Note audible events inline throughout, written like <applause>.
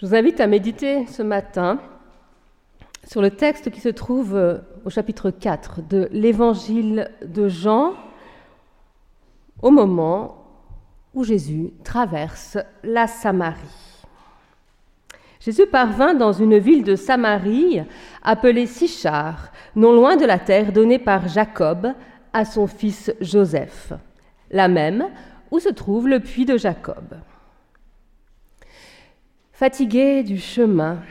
Je vous invite à méditer ce matin sur le texte qui se trouve euh, au chapitre 4 de l'évangile de Jean, au moment où Jésus traverse la Samarie. Jésus parvint dans une ville de Samarie appelée Sichar, non loin de la terre donnée par Jacob à son fils Joseph, la même où se trouve le puits de Jacob. Fatigué du chemin,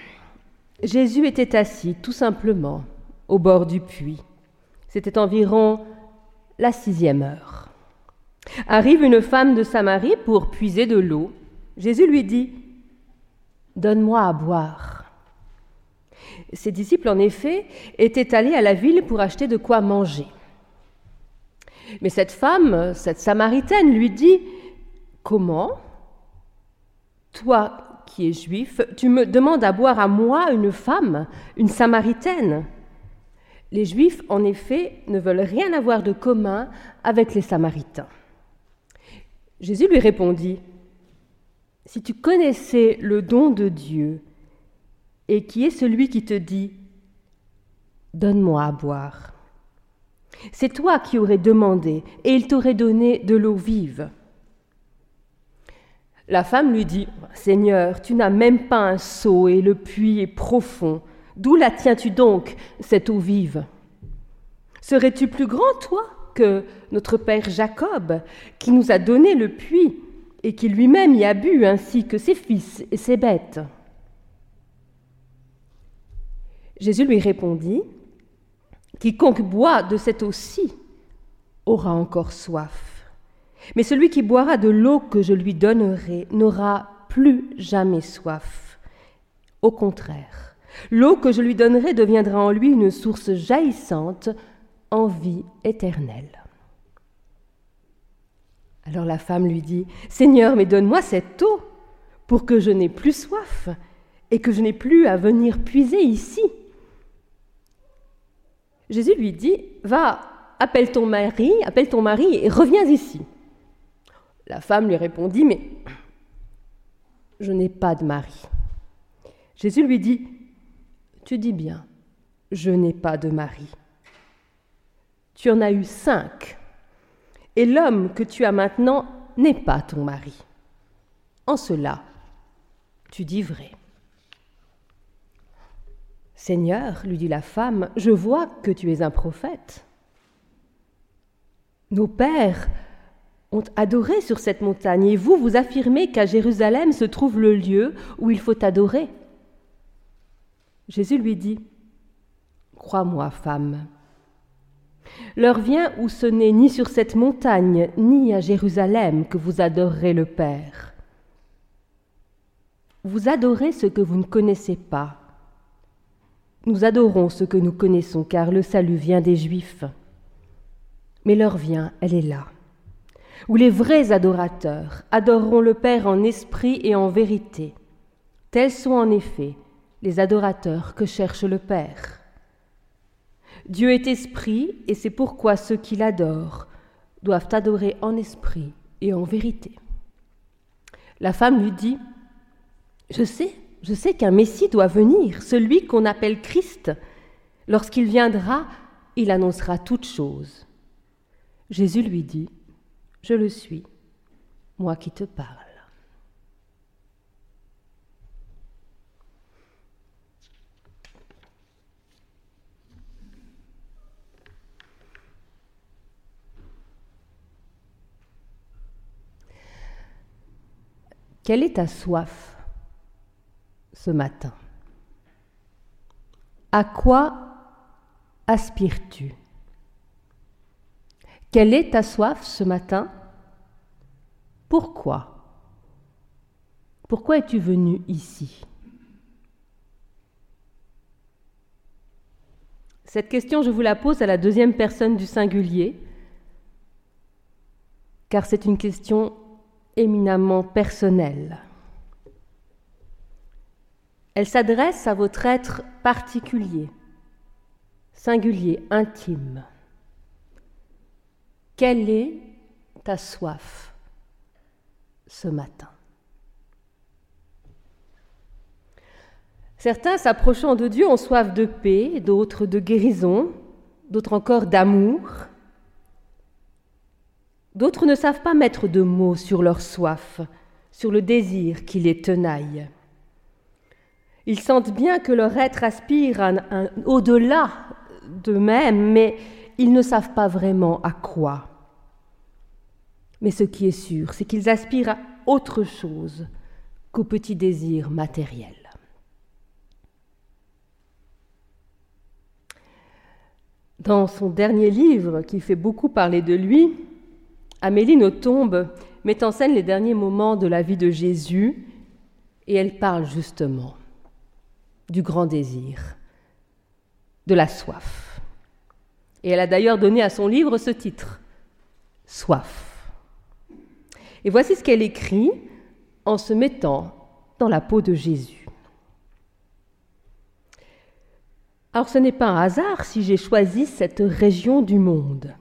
Jésus était assis tout simplement au bord du puits. C'était environ la sixième heure. Arrive une femme de Samarie pour puiser de l'eau. Jésus lui dit, Donne-moi à boire. Ses disciples, en effet, étaient allés à la ville pour acheter de quoi manger. Mais cette femme, cette Samaritaine, lui dit, Comment? Toi qui es juif, tu me demandes à boire à moi, une femme, une Samaritaine Les Juifs, en effet, ne veulent rien avoir de commun avec les Samaritains. Jésus lui répondit, Si tu connaissais le don de Dieu, et qui est celui qui te dit, Donne-moi à boire. C'est toi qui aurais demandé, et il t'aurait donné de l'eau vive. La femme lui dit, Seigneur, tu n'as même pas un seau et le puits est profond. D'où la tiens-tu donc, cette eau vive? Serais-tu plus grand, toi, que notre père Jacob, qui nous a donné le puits et qui lui-même y a bu, ainsi que ses fils et ses bêtes? Jésus lui répondit, Quiconque boit de cette eau-ci aura encore soif. Mais celui qui boira de l'eau que je lui donnerai n'aura plus jamais soif. Au contraire, l'eau que je lui donnerai deviendra en lui une source jaillissante en vie éternelle. Alors la femme lui dit, Seigneur, mais donne-moi cette eau pour que je n'ai plus soif et que je n'ai plus à venir puiser ici. Jésus lui dit, Va, appelle ton mari, appelle ton mari et reviens ici. La femme lui répondit, Mais je n'ai pas de mari. Jésus lui dit, Tu dis bien, je n'ai pas de mari. Tu en as eu cinq, et l'homme que tu as maintenant n'est pas ton mari. En cela, tu dis vrai. Seigneur, lui dit la femme, je vois que tu es un prophète. Nos pères ont adoré sur cette montagne, et vous, vous affirmez qu'à Jérusalem se trouve le lieu où il faut adorer. Jésus lui dit, Crois-moi, femme, l'heure vient où ce n'est ni sur cette montagne, ni à Jérusalem que vous adorerez le Père. Vous adorez ce que vous ne connaissez pas. Nous adorons ce que nous connaissons, car le salut vient des Juifs. Mais l'heure vient, elle est là où les vrais adorateurs adoreront le Père en esprit et en vérité. Tels sont en effet les adorateurs que cherche le Père. Dieu est esprit et c'est pourquoi ceux qui l'adorent doivent adorer en esprit et en vérité. La femme lui dit, Je sais, je sais qu'un Messie doit venir, celui qu'on appelle Christ. Lorsqu'il viendra, il annoncera toutes choses. Jésus lui dit, je le suis, moi qui te parle. Quelle est ta soif ce matin? À quoi aspires-tu? Quelle est ta soif ce matin? Pourquoi? Pourquoi es-tu venu ici? Cette question, je vous la pose à la deuxième personne du singulier, car c'est une question éminemment personnelle. Elle s'adresse à votre être particulier, singulier, intime. Quelle est ta soif ce matin? Certains, s'approchant de Dieu, ont soif de paix, d'autres de guérison, d'autres encore d'amour. D'autres ne savent pas mettre de mots sur leur soif, sur le désir qui les tenaille. Ils sentent bien que leur être aspire au-delà d'eux-mêmes, mais ils ne savent pas vraiment à quoi. Mais ce qui est sûr, c'est qu'ils aspirent à autre chose qu'au petit désir matériel. Dans son dernier livre, qui fait beaucoup parler de lui, Amélie Nothomb met en scène les derniers moments de la vie de Jésus et elle parle justement du grand désir, de la soif. Et elle a d'ailleurs donné à son livre ce titre, Soif. Et voici ce qu'elle écrit en se mettant dans la peau de Jésus. Alors ce n'est pas un hasard si j'ai choisi cette région du monde.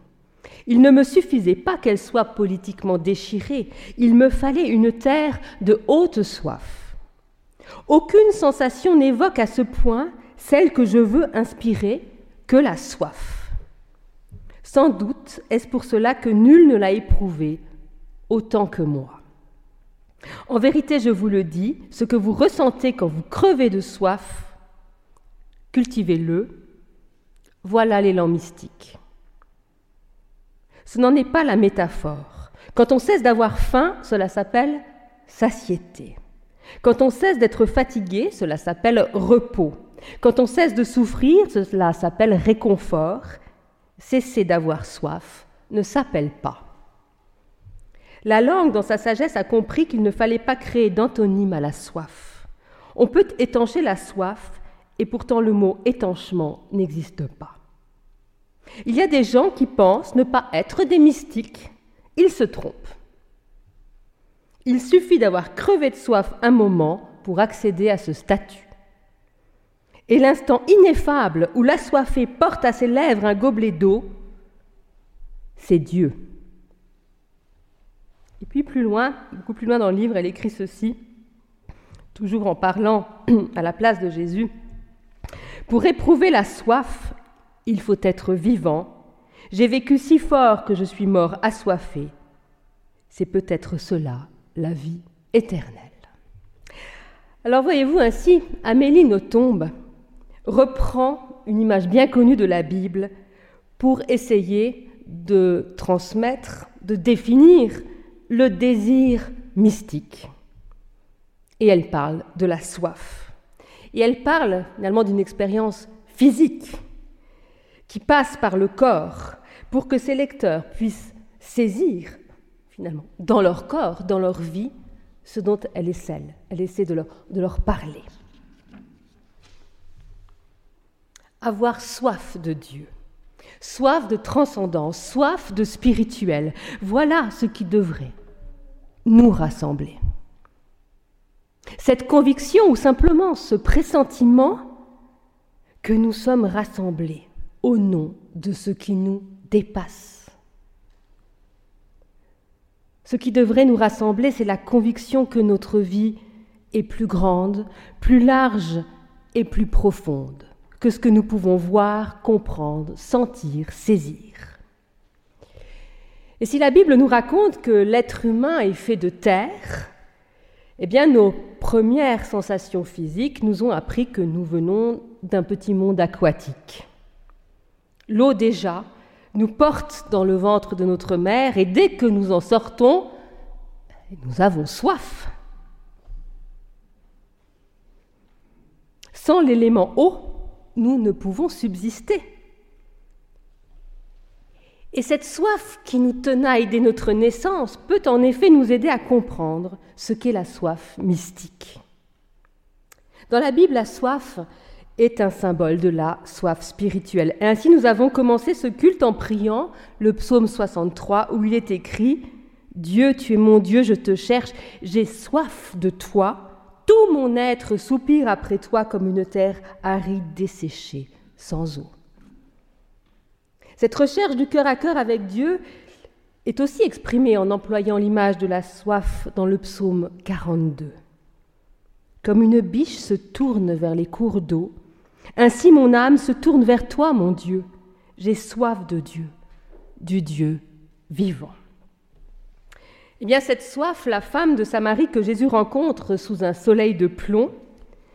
Il ne me suffisait pas qu'elle soit politiquement déchirée, il me fallait une terre de haute soif. Aucune sensation n'évoque à ce point celle que je veux inspirer que la soif. Sans doute est-ce pour cela que nul ne l'a éprouvée autant que moi. En vérité, je vous le dis, ce que vous ressentez quand vous crevez de soif, cultivez-le, voilà l'élan mystique. Ce n'en est pas la métaphore. Quand on cesse d'avoir faim, cela s'appelle satiété. Quand on cesse d'être fatigué, cela s'appelle repos. Quand on cesse de souffrir, cela s'appelle réconfort. Cesser d'avoir soif ne s'appelle pas. La langue, dans sa sagesse, a compris qu'il ne fallait pas créer d'antonyme à la soif. On peut étancher la soif, et pourtant le mot étanchement n'existe pas. Il y a des gens qui pensent ne pas être des mystiques. Ils se trompent. Il suffit d'avoir crevé de soif un moment pour accéder à ce statut. Et l'instant ineffable où l'assoiffé porte à ses lèvres un gobelet d'eau, c'est Dieu. Et puis plus loin, beaucoup plus loin dans le livre, elle écrit ceci, toujours en parlant <clears throat> à la place de Jésus. Pour éprouver la soif, il faut être vivant. J'ai vécu si fort que je suis mort assoiffé. C'est peut-être cela, la vie éternelle. Alors voyez-vous ainsi, Amélie Nothomb reprend une image bien connue de la Bible pour essayer de transmettre, de définir le désir mystique. Et elle parle de la soif. Et elle parle finalement d'une expérience physique qui passe par le corps pour que ses lecteurs puissent saisir finalement dans leur corps, dans leur vie, ce dont elle est celle. Elle essaie de leur, de leur parler. Avoir soif de Dieu, soif de transcendance, soif de spirituel, voilà ce qui devrait nous rassembler. Cette conviction ou simplement ce pressentiment que nous sommes rassemblés au nom de ce qui nous dépasse. Ce qui devrait nous rassembler, c'est la conviction que notre vie est plus grande, plus large et plus profonde que ce que nous pouvons voir, comprendre, sentir, saisir. Et si la Bible nous raconte que l'être humain est fait de terre, eh bien nos premières sensations physiques nous ont appris que nous venons d'un petit monde aquatique. L'eau déjà nous porte dans le ventre de notre mère et dès que nous en sortons, nous avons soif. Sans l'élément eau, nous ne pouvons subsister. Et cette soif qui nous tenaille dès notre naissance peut en effet nous aider à comprendre ce qu'est la soif mystique. Dans la Bible, la soif est un symbole de la soif spirituelle. Ainsi, nous avons commencé ce culte en priant le psaume 63 où il est écrit Dieu, tu es mon Dieu, je te cherche, j'ai soif de toi, tout mon être soupire après toi comme une terre aride desséchée, sans eau. Cette recherche du cœur à cœur avec Dieu est aussi exprimée en employant l'image de la soif dans le psaume 42. Comme une biche se tourne vers les cours d'eau, ainsi mon âme se tourne vers toi, mon Dieu. J'ai soif de Dieu, du Dieu vivant. Eh bien, cette soif, la femme de Samarie que Jésus rencontre sous un soleil de plomb,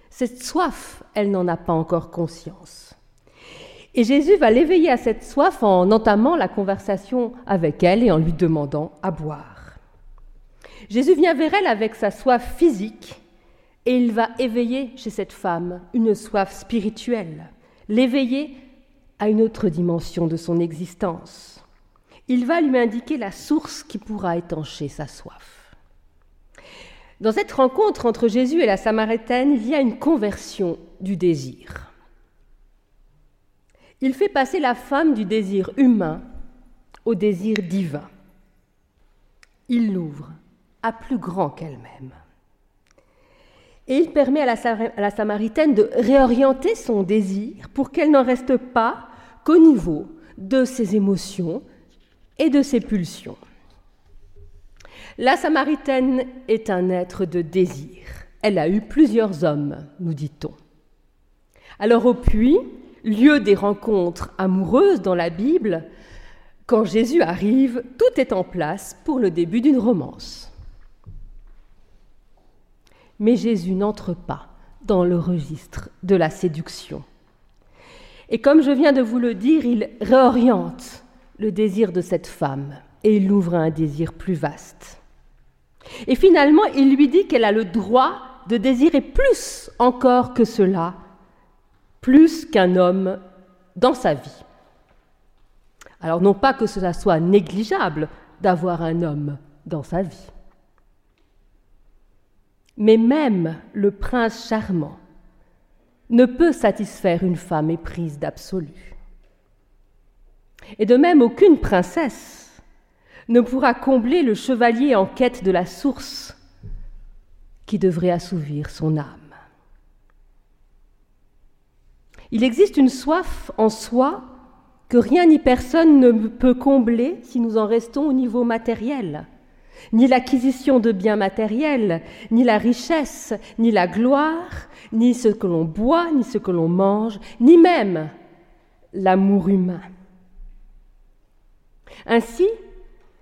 cette soif, elle n'en a pas encore conscience. Et Jésus va l'éveiller à cette soif en entamant la conversation avec elle et en lui demandant à boire. Jésus vient vers elle avec sa soif physique et il va éveiller chez cette femme une soif spirituelle, l'éveiller à une autre dimension de son existence il va lui indiquer la source qui pourra étancher sa soif. Dans cette rencontre entre Jésus et la Samaritaine, il y a une conversion du désir. Il fait passer la femme du désir humain au désir divin. Il l'ouvre à plus grand qu'elle-même. Et il permet à la, Samaritaine de réorienter son désir pour qu'elle n'en reste pas qu'au niveau de ses émotions, et de ses pulsions. La Samaritaine est un être de désir. Elle a eu plusieurs hommes, nous dit-on. Alors au puits, lieu des rencontres amoureuses dans la Bible, quand Jésus arrive, tout est en place pour le début d'une romance. Mais Jésus n'entre pas dans le registre de la séduction. Et comme je viens de vous le dire, il réoriente le désir de cette femme et il l'ouvre à un désir plus vaste. Et finalement, il lui dit qu'elle a le droit de désirer plus encore que cela, plus qu'un homme dans sa vie. Alors non pas que cela soit négligeable d'avoir un homme dans sa vie, mais même le prince charmant ne peut satisfaire une femme éprise d'absolu. Et de même, aucune princesse ne pourra combler le chevalier en quête de la source qui devrait assouvir son âme. Il existe une soif en soi que rien ni personne ne peut combler si nous en restons au niveau matériel. Ni l'acquisition de biens matériels, ni la richesse, ni la gloire, ni ce que l'on boit, ni ce que l'on mange, ni même l'amour humain. Ainsi,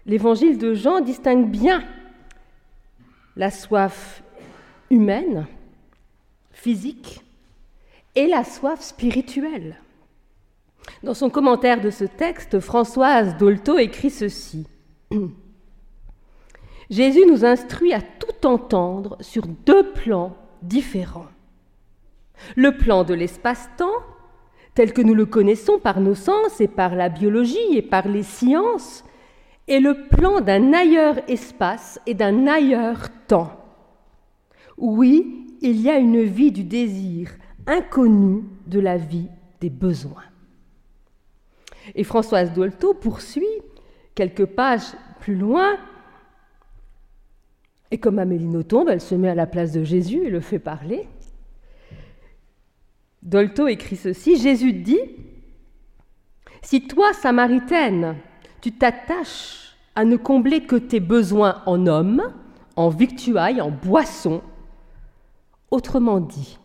l'évangile de Jean distingue bien la soif humaine, physique, et la soif spirituelle. Dans son commentaire de ce texte, Françoise Dolto écrit ceci. <clears throat> Jésus nous instruit à tout entendre sur deux plans différents. Le plan de l'espace-temps tel que nous le connaissons par nos sens et par la biologie et par les sciences, est le plan d'un ailleurs espace et d'un ailleurs temps. Oui, il y a une vie du désir inconnue de la vie des besoins. Et Françoise Dolto poursuit quelques pages plus loin, et comme Amélie Nothomb, elle se met à la place de Jésus et le fait parler. Dolto écrit ceci, Jésus dit, Si toi, Samaritaine, tu t'attaches à ne combler que tes besoins en homme, en victuailles, en boissons, autrement dit,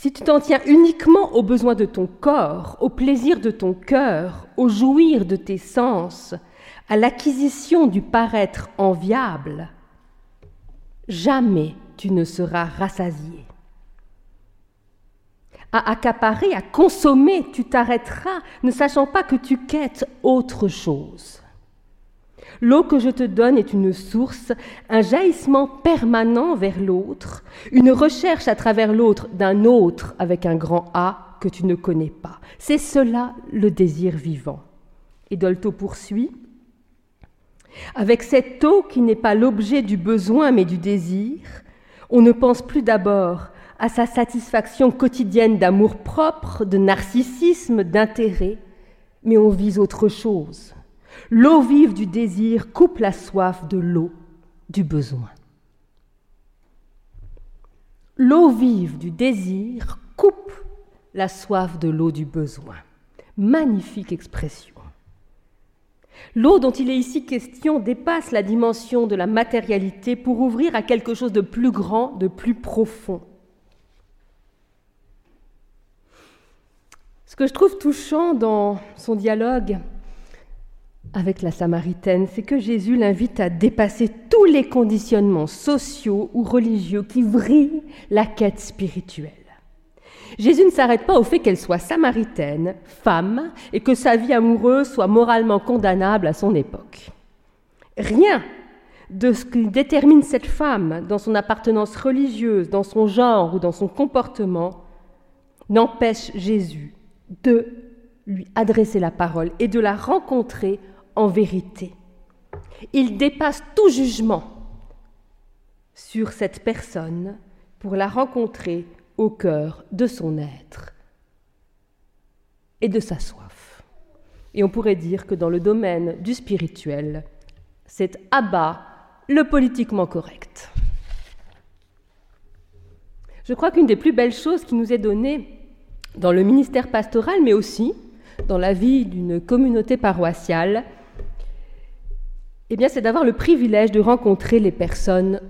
si tu t'en tiens uniquement aux besoins de ton corps, au plaisir de ton cœur, au jouir de tes sens, à l'acquisition du paraître enviable, jamais tu ne seras rassasié à accaparer, à consommer, tu t'arrêteras, ne sachant pas que tu quêtes autre chose. L'eau que je te donne est une source, un jaillissement permanent vers l'autre, une recherche à travers l'autre d'un autre avec un grand A que tu ne connais pas. C'est cela le désir vivant. Et Dolto poursuit. Avec cette eau qui n'est pas l'objet du besoin mais du désir, on ne pense plus d'abord à sa satisfaction quotidienne d'amour propre, de narcissisme, d'intérêt, mais on vise autre chose. L'eau vive du désir coupe la soif de l'eau du besoin. L'eau vive du désir coupe la soif de l'eau du besoin. Magnifique expression. L'eau dont il est ici question dépasse la dimension de la matérialité pour ouvrir à quelque chose de plus grand, de plus profond. Ce que je trouve touchant dans son dialogue avec la Samaritaine, c'est que Jésus l'invite à dépasser tous les conditionnements sociaux ou religieux qui vrillent la quête spirituelle. Jésus ne s'arrête pas au fait qu'elle soit samaritaine, femme, et que sa vie amoureuse soit moralement condamnable à son époque. Rien de ce qui détermine cette femme dans son appartenance religieuse, dans son genre ou dans son comportement n'empêche Jésus de lui adresser la parole et de la rencontrer en vérité. Il dépasse tout jugement sur cette personne pour la rencontrer au cœur de son être et de sa soif. Et on pourrait dire que dans le domaine du spirituel, c'est abat le politiquement correct. Je crois qu'une des plus belles choses qui nous est donnée dans le ministère pastoral, mais aussi dans la vie d'une communauté paroissiale, eh bien, c'est d'avoir le privilège de rencontrer les personnes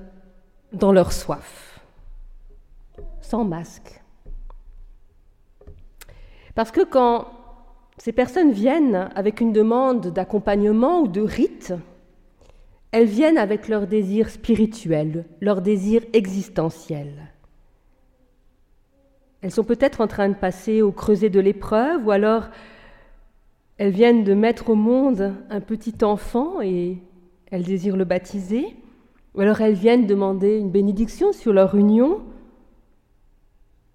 dans leur soif, sans masque. Parce que quand ces personnes viennent avec une demande d'accompagnement ou de rite, elles viennent avec leur désir spirituel, leur désir existentiel. Elles sont peut-être en train de passer au creuset de l'épreuve, ou alors elles viennent de mettre au monde un petit enfant et elles désirent le baptiser, ou alors elles viennent demander une bénédiction sur leur union,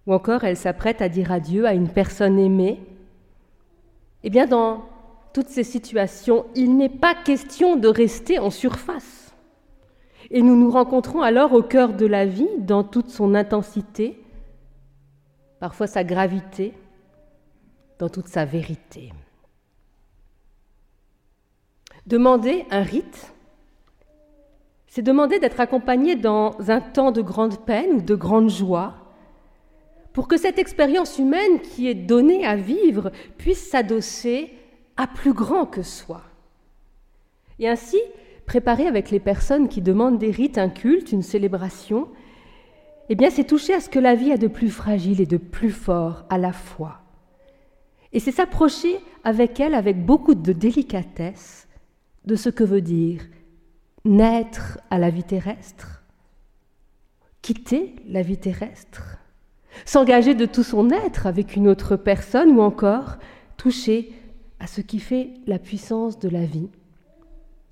ou encore elles s'apprêtent à dire adieu à une personne aimée. Eh bien, dans toutes ces situations, il n'est pas question de rester en surface. Et nous nous rencontrons alors au cœur de la vie, dans toute son intensité, parfois sa gravité, dans toute sa vérité. Demander un rite, c'est demander d'être accompagné dans un temps de grande peine ou de grande joie, pour que cette expérience humaine qui est donnée à vivre puisse s'adosser à plus grand que soi. Et ainsi, préparer avec les personnes qui demandent des rites, un culte, une célébration, eh bien, c'est toucher à ce que la vie a de plus fragile et de plus fort à la fois. Et c'est s'approcher avec elle avec beaucoup de délicatesse de ce que veut dire naître à la vie terrestre, quitter la vie terrestre, s'engager de tout son être avec une autre personne ou encore toucher à ce qui fait la puissance de la vie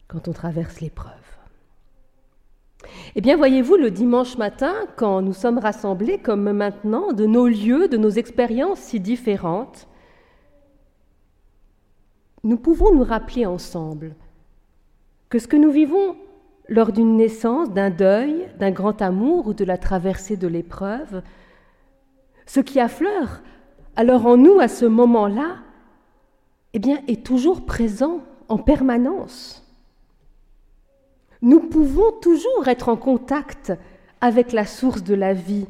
quand on traverse l'épreuve. Eh bien, voyez-vous, le dimanche matin, quand nous sommes rassemblés comme maintenant, de nos lieux, de nos expériences si différentes, nous pouvons nous rappeler ensemble que ce que nous vivons lors d'une naissance, d'un deuil, d'un grand amour ou de la traversée de l'épreuve, ce qui affleure alors en nous à ce moment-là, eh bien, est toujours présent en permanence. Nous pouvons toujours être en contact avec la source de la vie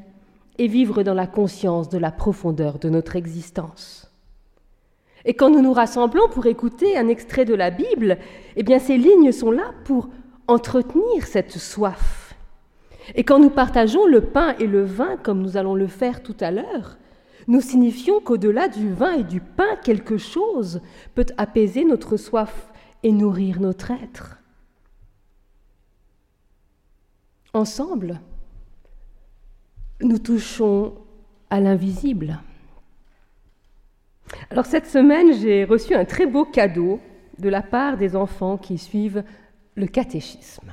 et vivre dans la conscience de la profondeur de notre existence. Et quand nous nous rassemblons pour écouter un extrait de la Bible, eh bien ces lignes sont là pour entretenir cette soif. Et quand nous partageons le pain et le vin, comme nous allons le faire tout à l'heure, nous signifions qu'au-delà du vin et du pain, quelque chose peut apaiser notre soif et nourrir notre être. Ensemble, nous touchons à l'invisible. Alors cette semaine, j'ai reçu un très beau cadeau de la part des enfants qui suivent le catéchisme.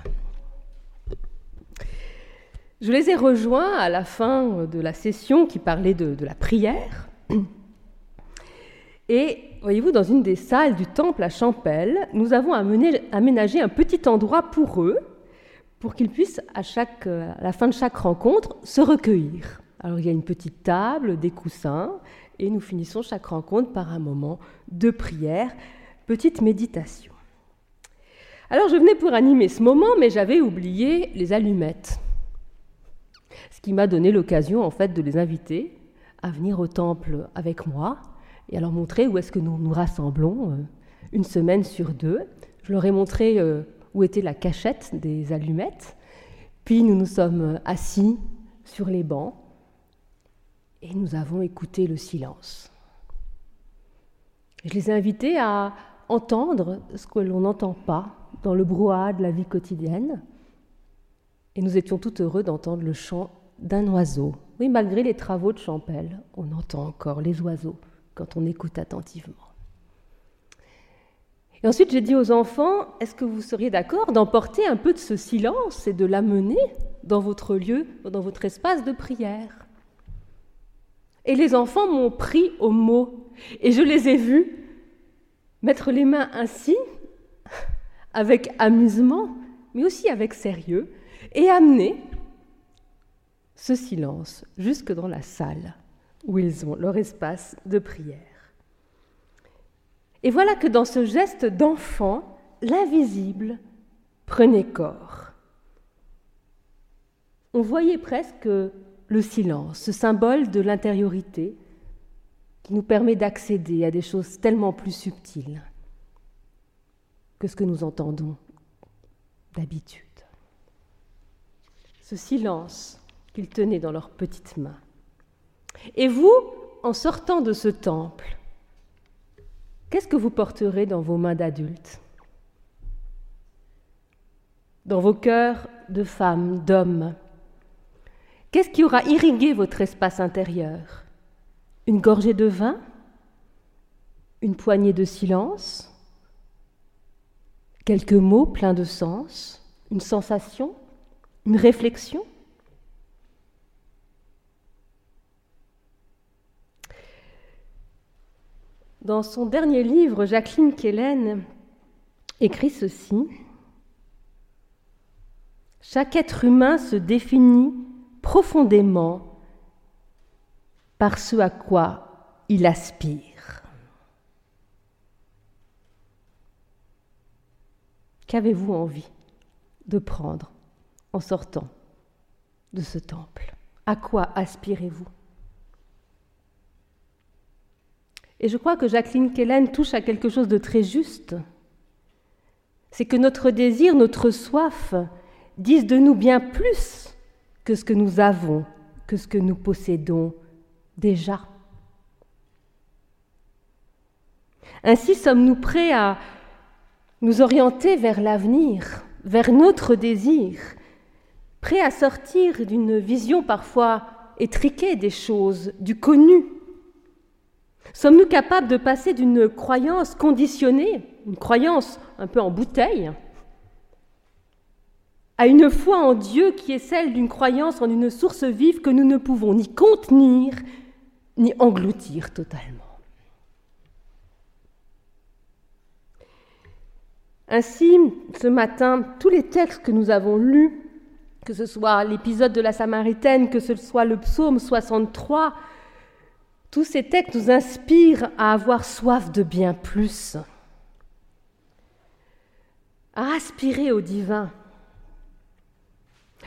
Je les ai rejoints à la fin de la session qui parlait de, la prière. <clears throat> Et voyez-vous, dans une des salles du temple à Champel, nous avons aménagé un petit endroit pour eux, pour qu'ils puissent, à, chaque, à la fin de chaque rencontre, se recueillir. Alors il y a une petite table, des coussins, et nous finissons chaque rencontre par un moment de prière, petite méditation. Alors je venais pour animer ce moment, mais j'avais oublié les allumettes. Ce qui m'a donné l'occasion en fait de les inviter à venir au temple avec moi et à leur montrer où est-ce que nous nous rassemblons euh, une semaine sur deux. Je leur ai montré euh, où était la cachette des allumettes. Puis nous nous sommes assis sur les bancs et nous avons écouté le silence. Je les ai invités à entendre ce que l'on n'entend pas dans le brouhaha de la vie quotidienne. Et nous étions tout heureux d'entendre le chant d'un oiseau. Oui, malgré les travaux de Champel, on entend encore les oiseaux quand on écoute attentivement. Et ensuite, j'ai dit aux enfants, est-ce que vous seriez d'accord d'emporter un peu de ce silence et de l'amener dans votre lieu, dans votre espace de prière? Et les enfants m'ont pris au mot, et je les ai vus mettre les mains ainsi, avec amusement, mais aussi avec sérieux, et amener ce silence jusque dans la salle où ils ont leur espace de prière. Et voilà que dans ce geste d'enfant, l'invisible prenait corps. On voyait presque le silence, ce symbole de l'intériorité qui nous permet d'accéder à des choses tellement plus subtiles que ce que nous entendons d'habitude. Ce silence qu'ils tenaient dans leurs petites mains. Et vous, en sortant de ce temple, Qu'est-ce que vous porterez dans vos mains d'adultes? Dans vos cœurs de femmes, d'hommes? Qu'est-ce qui aura irrigué votre espace intérieur? Une gorgée de vin? Une poignée de silence? Quelques mots pleins de sens? Une sensation? Une réflexion? Dans son dernier livre, Jacqueline Kellen écrit ceci. Chaque être humain se définit profondément par ce à quoi il aspire. Qu'avez-vous envie de prendre en sortant de ce temple? À quoi aspirez-vous? Et je crois que Jacqueline Kellen touche à quelque chose de très juste. C'est que notre désir, notre soif disent de nous bien plus que ce que nous avons, que ce que nous possédons déjà. Ainsi sommes-nous prêts à nous orienter vers l'avenir, vers notre désir, prêts à sortir d'une vision parfois étriquée des choses, du connu, Sommes-nous capables de passer d'une croyance conditionnée, une croyance un peu en bouteille, à une foi en Dieu qui est celle d'une croyance en une source vive que nous ne pouvons ni contenir ni engloutir totalement Ainsi, ce matin, tous les textes que nous avons lus, que ce soit l'épisode de la Samaritaine, que ce soit le psaume 63, tous ces textes nous inspirent à avoir soif de bien plus, à aspirer au divin.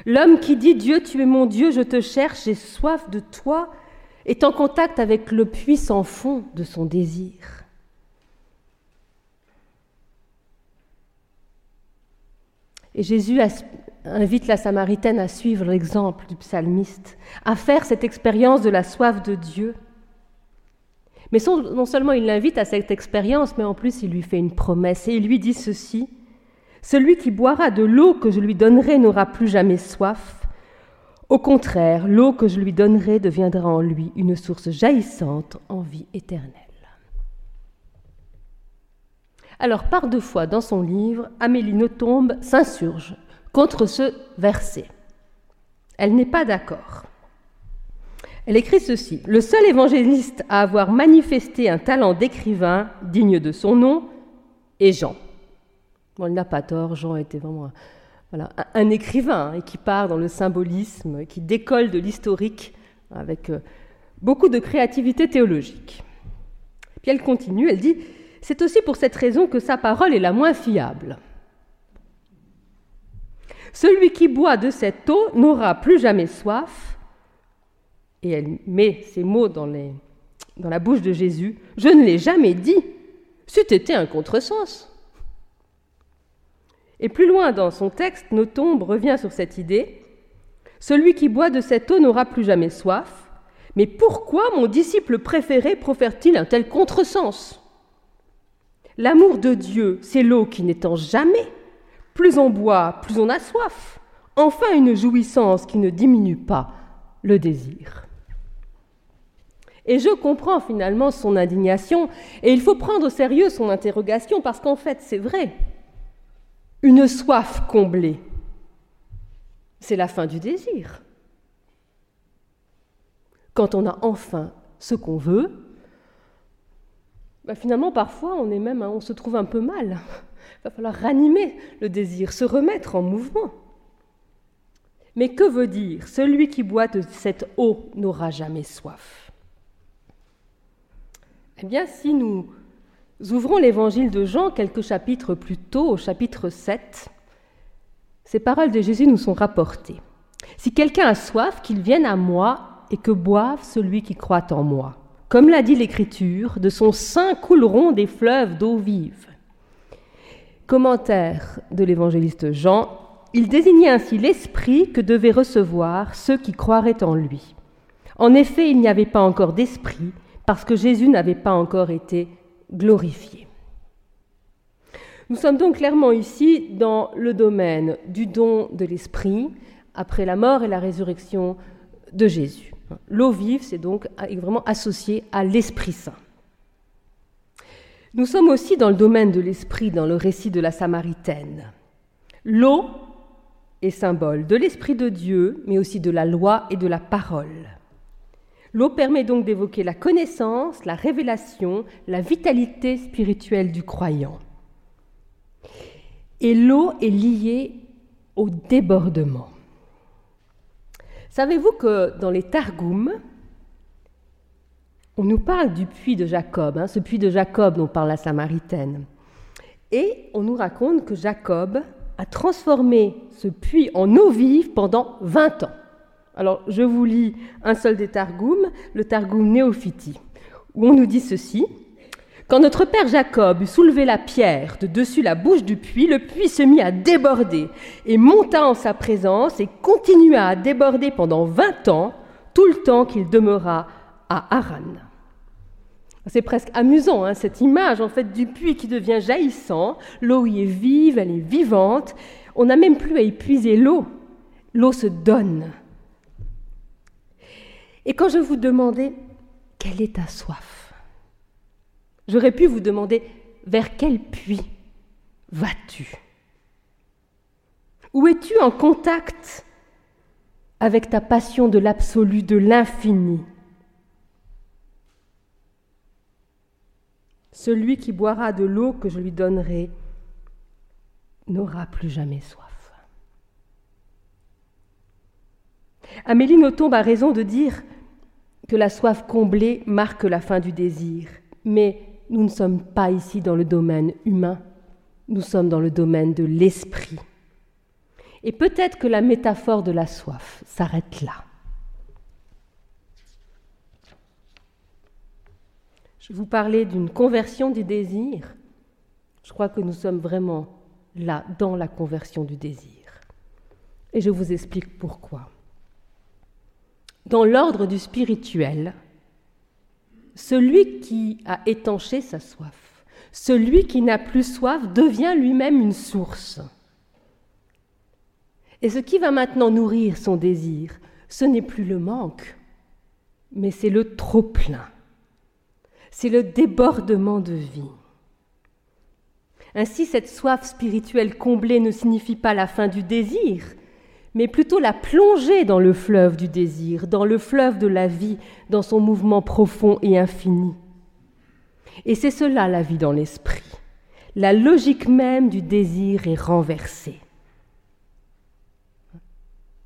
L'homme qui dit Dieu, tu es mon Dieu, je te cherche, j'ai soif de toi, est en contact avec le puits sans fond de son désir. Et Jésus invite la Samaritaine à suivre l'exemple du psalmiste, à faire cette expérience de la soif de Dieu. Mais non seulement il l'invite à cette expérience, mais en plus il lui fait une promesse et il lui dit ceci Celui qui boira de l'eau que je lui donnerai n'aura plus jamais soif. Au contraire, l'eau que je lui donnerai deviendra en lui une source jaillissante en vie éternelle. Alors, par deux fois dans son livre, Amélie Nothomb s'insurge contre ce verset. Elle n'est pas d'accord. Elle écrit ceci Le seul évangéliste à avoir manifesté un talent d'écrivain digne de son nom est Jean. Il n'a pas tort, Jean était vraiment un, écrivain et qui part dans le symbolisme, qui décolle de l'historique avec euh, beaucoup de créativité théologique. Puis elle continue, elle dit C'est aussi pour cette raison que sa parole est la moins fiable. Celui qui boit de cette eau n'aura plus jamais soif et elle met ces mots dans, dans la bouche de Jésus, je ne l'ai jamais dit, c'eût été un contresens. Et plus loin dans son texte, Notombe revient sur cette idée. Celui qui boit de cette eau n'aura plus jamais soif. Mais pourquoi mon disciple préféré profère-t-il un tel contresens? L'amour de Dieu, c'est l'eau qui n'étend jamais. Plus on boit, plus on a soif. Enfin une jouissance qui ne diminue pas le désir. Et je comprends finalement son indignation, et il faut prendre au sérieux son interrogation, parce qu'en fait, c'est vrai. Une soif comblée, c'est la fin du désir. Quand on a enfin ce qu'on veut, bah, finalement, parfois, on est même, on se trouve un peu mal. Il <laughs> va falloir ranimer le désir, se remettre en mouvement. Mais que veut dire celui qui boit cette eau n'aura jamais soif? Eh bien, si nous ouvrons l'évangile de Jean quelques chapitres plus tôt, au chapitre 7, ces paroles de Jésus nous sont rapportées. Si quelqu'un a soif, qu'il vienne à moi et que boive celui qui croit en moi. Comme l'a dit l'Écriture, de son sein couleront des fleuves d'eau vive. Commentaire de l'évangéliste Jean, il désignait ainsi l'esprit que devaient recevoir ceux qui croiraient en lui. En effet, il n'y avait pas encore d'esprit parce que Jésus n'avait pas encore été glorifié. Nous sommes donc clairement ici dans le domaine du don de l'esprit après la mort et la résurrection de Jésus. L'eau vive, c'est donc vraiment associé à l'Esprit Saint. Nous sommes aussi dans le domaine de l'esprit dans le récit de la Samaritaine. L'eau est symbole de l'Esprit de Dieu, mais aussi de la loi et de la parole. L'eau permet donc d'évoquer la connaissance, la révélation, la vitalité spirituelle du croyant. Et l'eau est liée au débordement. Savez-vous que dans les Targums, on nous parle du puits de Jacob, hein, ce puits de Jacob dont parle la Samaritaine. Et on nous raconte que Jacob a transformé ce puits en eau vive pendant 20 ans. Alors, je vous lis un seul des Targums, le Targum Néophiti, où on nous dit ceci. Quand notre père Jacob eut soulevé la pierre de dessus la bouche du puits, le puits se mit à déborder et monta en sa présence et continua à déborder pendant 20 ans, tout le temps qu'il demeura à Haran. C'est presque amusant, hein, cette image en fait du puits qui devient jaillissant. L'eau y est vive, elle est vivante. On n'a même plus à épuiser l'eau. L'eau se donne. Et quand je vous demandais quelle est ta soif, j'aurais pu vous demander vers quel puits vas-tu? Où es-tu en contact avec ta passion de l'absolu, de l'infini? Celui qui boira de l'eau que je lui donnerai n'aura plus jamais soif. Amélie Nothomb a raison de dire que la soif comblée marque la fin du désir, mais nous ne sommes pas ici dans le domaine humain, nous sommes dans le domaine de l'esprit. Et peut-être que la métaphore de la soif s'arrête là. Je vous parlais d'une conversion du désir. Je crois que nous sommes vraiment là, dans la conversion du désir. Et je vous explique pourquoi. Dans l'ordre du spirituel, celui qui a étanché sa soif, celui qui n'a plus soif devient lui-même une source. Et ce qui va maintenant nourrir son désir, ce n'est plus le manque, mais c'est le trop-plein c'est le débordement de vie. Ainsi, cette soif spirituelle comblée ne signifie pas la fin du désir, mais plutôt la plongée dans le fleuve du désir, dans le fleuve de la vie, dans son mouvement profond et infini. Et c'est cela la vie dans l'esprit. La logique même du désir est renversée.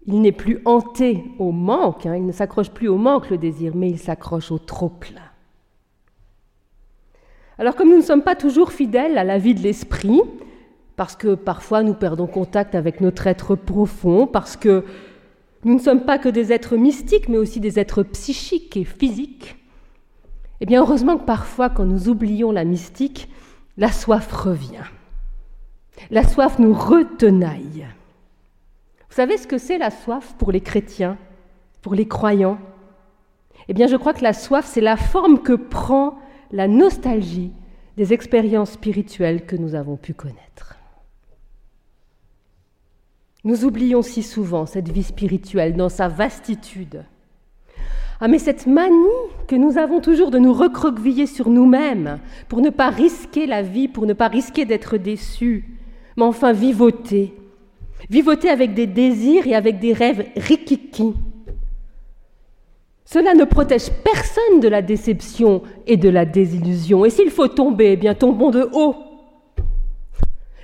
Il n'est plus hanté au manque, hein, il ne s'accroche plus au manque le désir, mais il s'accroche au trop-plein. Alors comme nous ne sommes pas toujours fidèles à la vie de l'esprit, parce que parfois nous perdons contact avec notre être profond, parce que nous ne sommes pas que des êtres mystiques, mais aussi des êtres psychiques et physiques, eh bien heureusement que parfois quand nous oublions la mystique, la soif revient. La soif nous retenaille. Vous savez ce que c'est la soif pour les chrétiens, pour les croyants? Eh bien je crois que la soif, c'est la forme que prend la nostalgie des expériences spirituelles que nous avons pu connaître. Nous oublions si souvent cette vie spirituelle dans sa vastitude. Ah mais cette manie que nous avons toujours de nous recroqueviller sur nous-mêmes pour ne pas risquer la vie, pour ne pas risquer d'être déçus, mais enfin vivoter. Vivoter avec des désirs et avec des rêves rikiki. Cela ne protège personne de la déception et de la désillusion. Et s'il faut tomber, eh bien tombons de haut.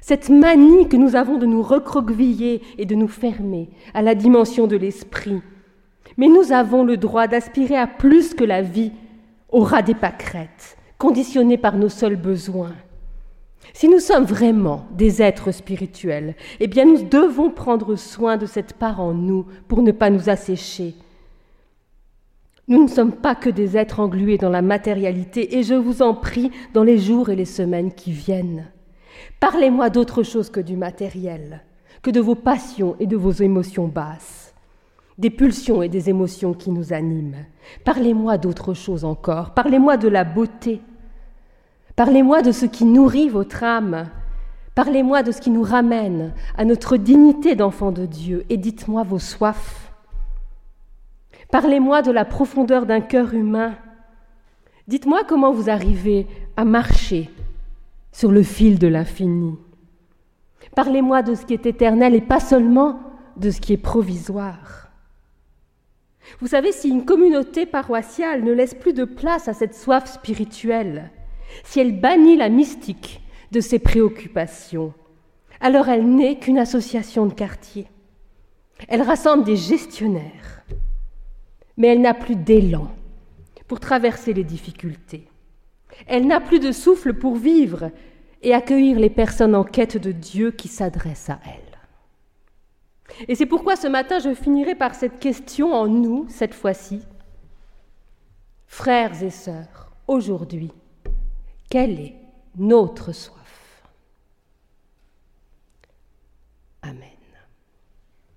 Cette manie que nous avons de nous recroqueviller et de nous fermer à la dimension de l'esprit. Mais nous avons le droit d'aspirer à plus que la vie aura des pâquerettes, conditionnée par nos seuls besoins. Si nous sommes vraiment des êtres spirituels, eh bien nous devons prendre soin de cette part en nous pour ne pas nous assécher. Nous ne sommes pas que des êtres englués dans la matérialité et je vous en prie dans les jours et les semaines qui viennent. Parlez-moi d'autre chose que du matériel, que de vos passions et de vos émotions basses, des pulsions et des émotions qui nous animent. Parlez-moi d'autre chose encore, parlez-moi de la beauté, Parlez-moi de ce qui nourrit votre âme. Parlez-moi de ce qui nous ramène à notre dignité d'enfant de Dieu et dites-moi vos soifs. Parlez-moi de la profondeur d'un cœur humain. Dites-moi comment vous arrivez à marcher sur le fil de l'infini. Parlez-moi de ce qui est éternel et pas seulement de ce qui est provisoire. Vous savez, si une communauté paroissiale ne laisse plus de place à cette soif spirituelle, si elle bannit la mystique de ses préoccupations, alors elle n'est qu'une association de quartier. Elle rassemble des gestionnaires, mais elle n'a plus d'élan pour traverser les difficultés. Elle n'a plus de souffle pour vivre et accueillir les personnes en quête de Dieu qui s'adressent à elle. Et c'est pourquoi ce matin je finirai par cette question en nous, cette fois-ci. Frères et sœurs, aujourd'hui, quelle est notre soif